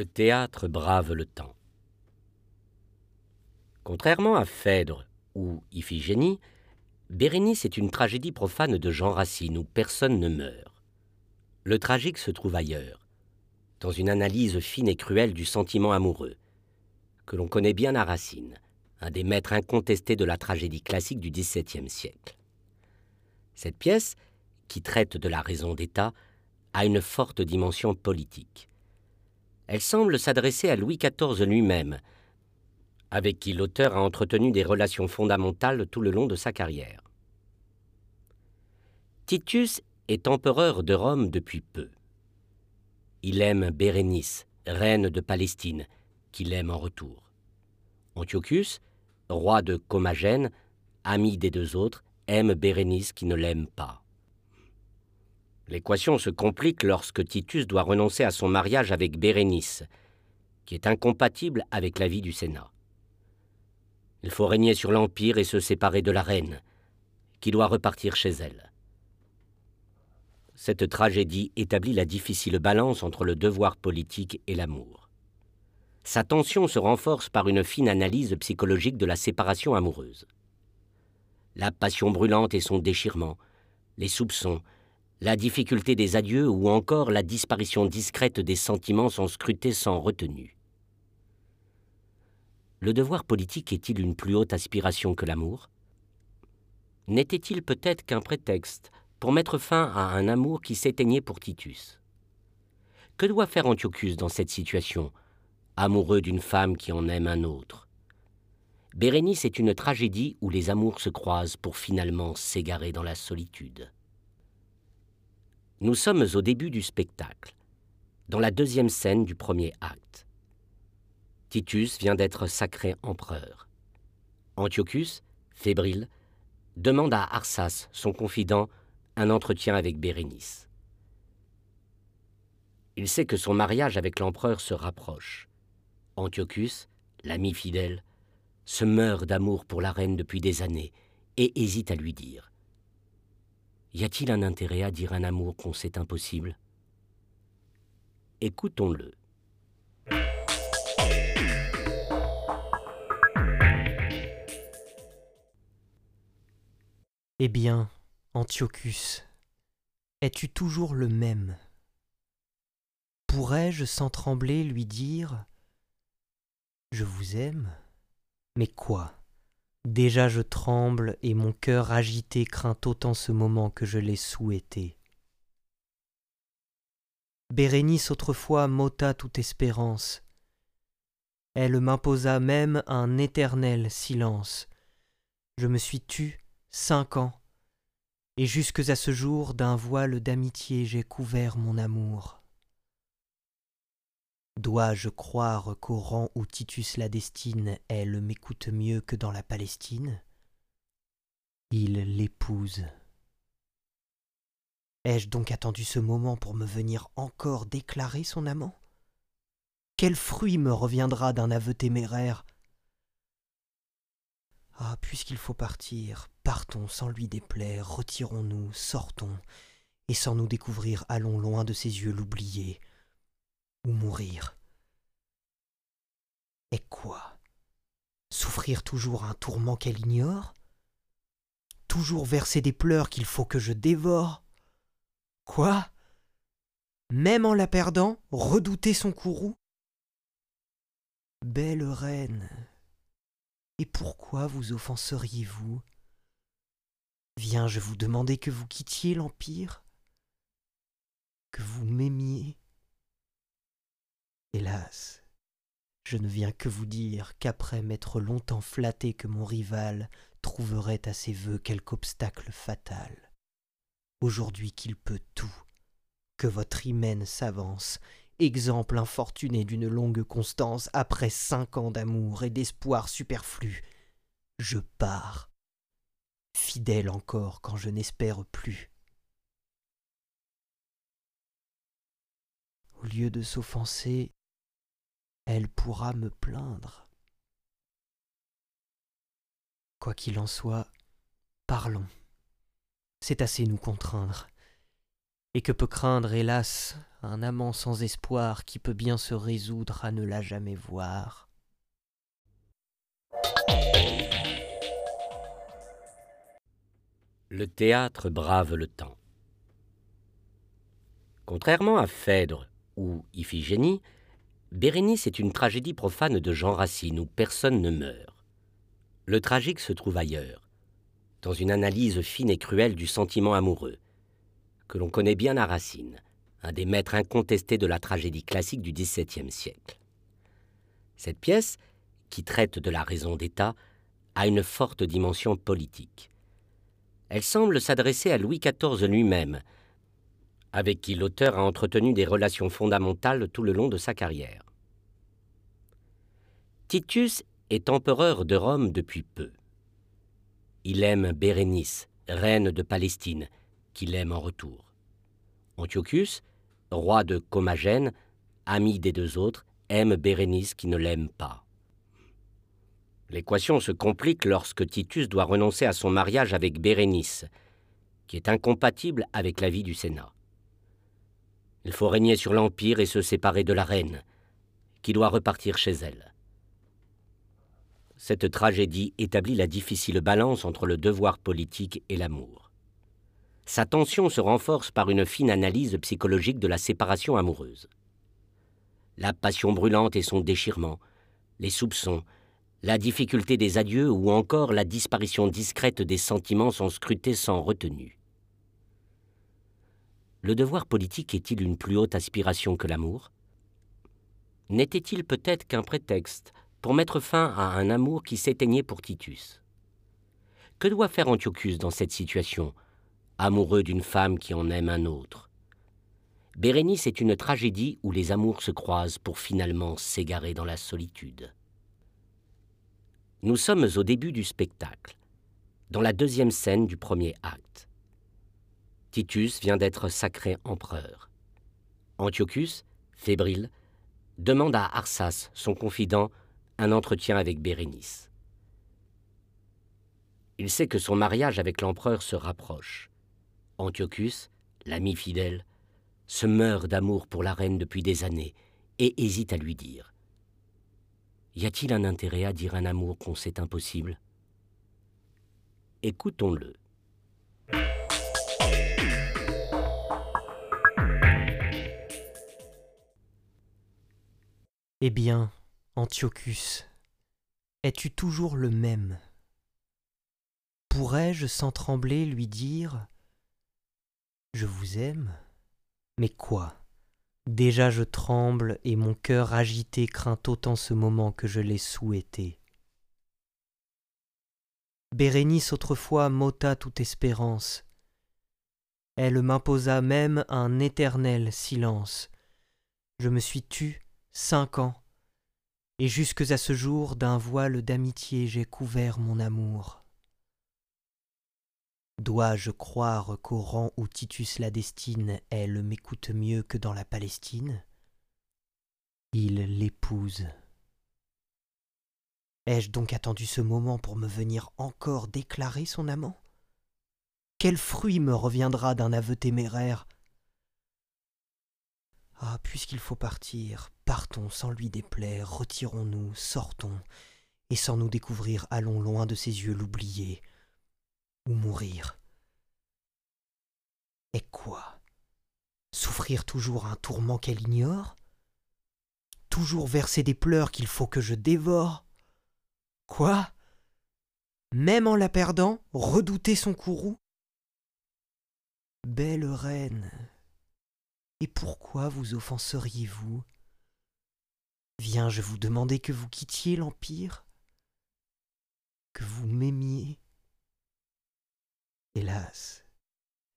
Le théâtre brave le temps. Contrairement à Phèdre ou Iphigénie, Bérénice est une tragédie profane de Jean Racine où personne ne meurt. Le tragique se trouve ailleurs, dans une analyse fine et cruelle du sentiment amoureux, que l'on connaît bien à Racine, un des maîtres incontestés de la tragédie classique du XVIIe siècle. Cette pièce, qui traite de la raison d'État, a une forte dimension politique. Elle semble s'adresser à Louis XIV lui-même, avec qui l'auteur a entretenu des relations fondamentales tout le long de sa carrière. Titus est empereur de Rome depuis peu. Il aime Bérénice, reine de Palestine, qu'il aime en retour. Antiochus, roi de Comagène, ami des deux autres, aime Bérénice qui ne l'aime pas. L'équation se complique lorsque Titus doit renoncer à son mariage avec Bérénice, qui est incompatible avec la vie du Sénat. Il faut régner sur l'Empire et se séparer de la reine, qui doit repartir chez elle. Cette tragédie établit la difficile balance entre le devoir politique et l'amour. Sa tension se renforce par une fine analyse psychologique de la séparation amoureuse. La passion brûlante et son déchirement, les soupçons, la difficulté des adieux ou encore la disparition discrète des sentiments sont scrutés sans retenue. Le devoir politique est-il une plus haute aspiration que l'amour? N'était-il peut-être qu'un prétexte pour mettre fin à un amour qui s'éteignait pour Titus? Que doit faire Antiochus dans cette situation, amoureux d'une femme qui en aime un autre? Bérénice est une tragédie où les amours se croisent pour finalement s'égarer dans la solitude. Nous sommes au début du spectacle, dans la deuxième scène du premier acte. Titus vient d'être sacré empereur. Antiochus, fébrile, demande à Arsas, son confident, un entretien avec Bérénice. Il sait que son mariage avec l'empereur se rapproche. Antiochus, l'ami fidèle, se meurt d'amour pour la reine depuis des années et hésite à lui dire y a-t-il un intérêt à dire un amour qu'on sait impossible? Écoutons-le. Eh bien, Antiochus, es-tu toujours le même? Pourrais-je sans trembler lui dire Je vous aime Mais quoi? Déjà je tremble et mon cœur agité craint autant ce moment que je l'ai souhaité. Bérénice autrefois m'ôta toute espérance. Elle m'imposa même un éternel silence. Je me suis tu cinq ans, et jusques à ce jour d'un voile d'amitié j'ai couvert mon amour. Dois-je croire qu'au rang où Titus la destine, elle m'écoute mieux que dans la Palestine? Il l'épouse. Ai-je donc attendu ce moment pour me venir encore déclarer son amant? Quel fruit me reviendra d'un aveu téméraire? Ah, puisqu'il faut partir, partons sans lui déplaire, retirons-nous, sortons, et sans nous découvrir, allons loin de ses yeux l'oublier, ou mourir. Et quoi? Souffrir toujours un tourment qu'elle ignore? Toujours verser des pleurs qu'il faut que je dévore? Quoi? Même en la perdant, redouter son courroux? Belle reine, et pourquoi vous offenseriez-vous? Viens-je vous demander que vous quittiez l'Empire Que vous m'aimiez Hélas, je ne viens que vous dire qu'après m'être longtemps flatté que mon rival trouverait à ses vœux quelque obstacle fatal, aujourd'hui qu'il peut tout, que votre hymen s'avance, exemple infortuné d'une longue constance après cinq ans d'amour et d'espoir superflu, je pars, fidèle encore quand je n'espère plus. Au lieu de s'offenser, elle pourra me plaindre. Quoi qu'il en soit, parlons. C'est assez nous contraindre. et que peut craindre, hélas, un amant sans espoir qui peut bien se résoudre à ne la jamais voir? Le théâtre brave le temps. Contrairement à Phèdre ou Iphigénie, Bérénice est une tragédie profane de Jean Racine où personne ne meurt. Le tragique se trouve ailleurs, dans une analyse fine et cruelle du sentiment amoureux, que l'on connaît bien à Racine, un des maîtres incontestés de la tragédie classique du XVIIe siècle. Cette pièce, qui traite de la raison d'État, a une forte dimension politique. Elle semble s'adresser à Louis XIV lui-même, avec qui l'auteur a entretenu des relations fondamentales tout le long de sa carrière. Titus est empereur de Rome depuis peu. Il aime Bérénice, reine de Palestine, qu'il aime en retour. Antiochus, roi de Comagène, ami des deux autres, aime Bérénice qui ne l'aime pas. L'équation se complique lorsque Titus doit renoncer à son mariage avec Bérénice, qui est incompatible avec la vie du Sénat. Il faut régner sur l'Empire et se séparer de la reine, qui doit repartir chez elle. Cette tragédie établit la difficile balance entre le devoir politique et l'amour. Sa tension se renforce par une fine analyse psychologique de la séparation amoureuse. La passion brûlante et son déchirement, les soupçons, la difficulté des adieux ou encore la disparition discrète des sentiments sont scrutés sans retenue. Le devoir politique est-il une plus haute aspiration que l'amour? N'était-il peut-être qu'un prétexte pour mettre fin à un amour qui s'éteignait pour Titus? Que doit faire Antiochus dans cette situation, amoureux d'une femme qui en aime un autre? Bérénice est une tragédie où les amours se croisent pour finalement s'égarer dans la solitude. Nous sommes au début du spectacle, dans la deuxième scène du premier acte. Titus vient d'être sacré empereur. Antiochus, fébrile, demande à Arsas, son confident, un entretien avec Bérénice. Il sait que son mariage avec l'empereur se rapproche. Antiochus, l'ami fidèle, se meurt d'amour pour la reine depuis des années et hésite à lui dire. Y a-t-il un intérêt à dire un amour qu'on sait impossible? Écoutons-le. Eh bien, Antiochus, es-tu toujours le même? Pourrais-je sans trembler lui dire Je vous aime Mais quoi? Déjà je tremble et mon cœur agité craint autant ce moment que je l'ai souhaité. Bérénice autrefois m'ôta toute espérance. Elle m'imposa même un éternel silence. Je me suis tu cinq ans, et jusques à ce jour d'un voile d'amitié j'ai couvert mon amour. Dois-je croire qu'au rang où Titus la destine, elle m'écoute mieux que dans la Palestine? Il l'épouse. Ai-je donc attendu ce moment pour me venir encore déclarer son amant? Quel fruit me reviendra d'un aveu téméraire? Ah, puisqu'il faut partir, partons sans lui déplaire, retirons-nous, sortons, et sans nous découvrir, allons loin de ses yeux l'oublier, ou mourir. Et quoi? Souffrir toujours un tourment qu'elle ignore? Toujours verser des pleurs qu'il faut que je dévore? Quoi? Même en la perdant, redouter son courroux? Belle reine, et pourquoi vous offenseriez-vous? Viens-je vous demander que vous quittiez l'Empire Que vous m'aimiez. Hélas,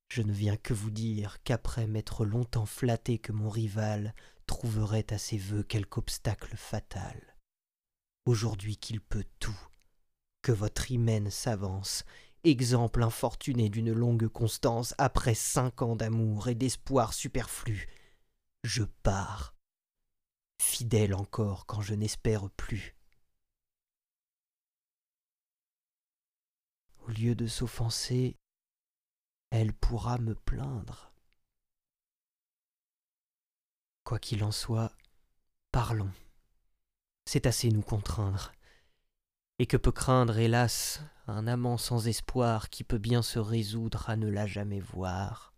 je ne viens que vous dire qu'après m'être longtemps flatté que mon rival trouverait à ses vœux quelque obstacle fatal, aujourd'hui qu'il peut tout, que votre hymen s'avance exemple infortuné d'une longue constance après cinq ans d'amour et d'espoir superflu, je pars, fidèle encore quand je n'espère plus. Au lieu de s'offenser, elle pourra me plaindre. Quoi qu'il en soit, parlons. C'est assez nous contraindre. Et que peut craindre, hélas, un amant sans espoir qui peut bien se résoudre à ne la jamais voir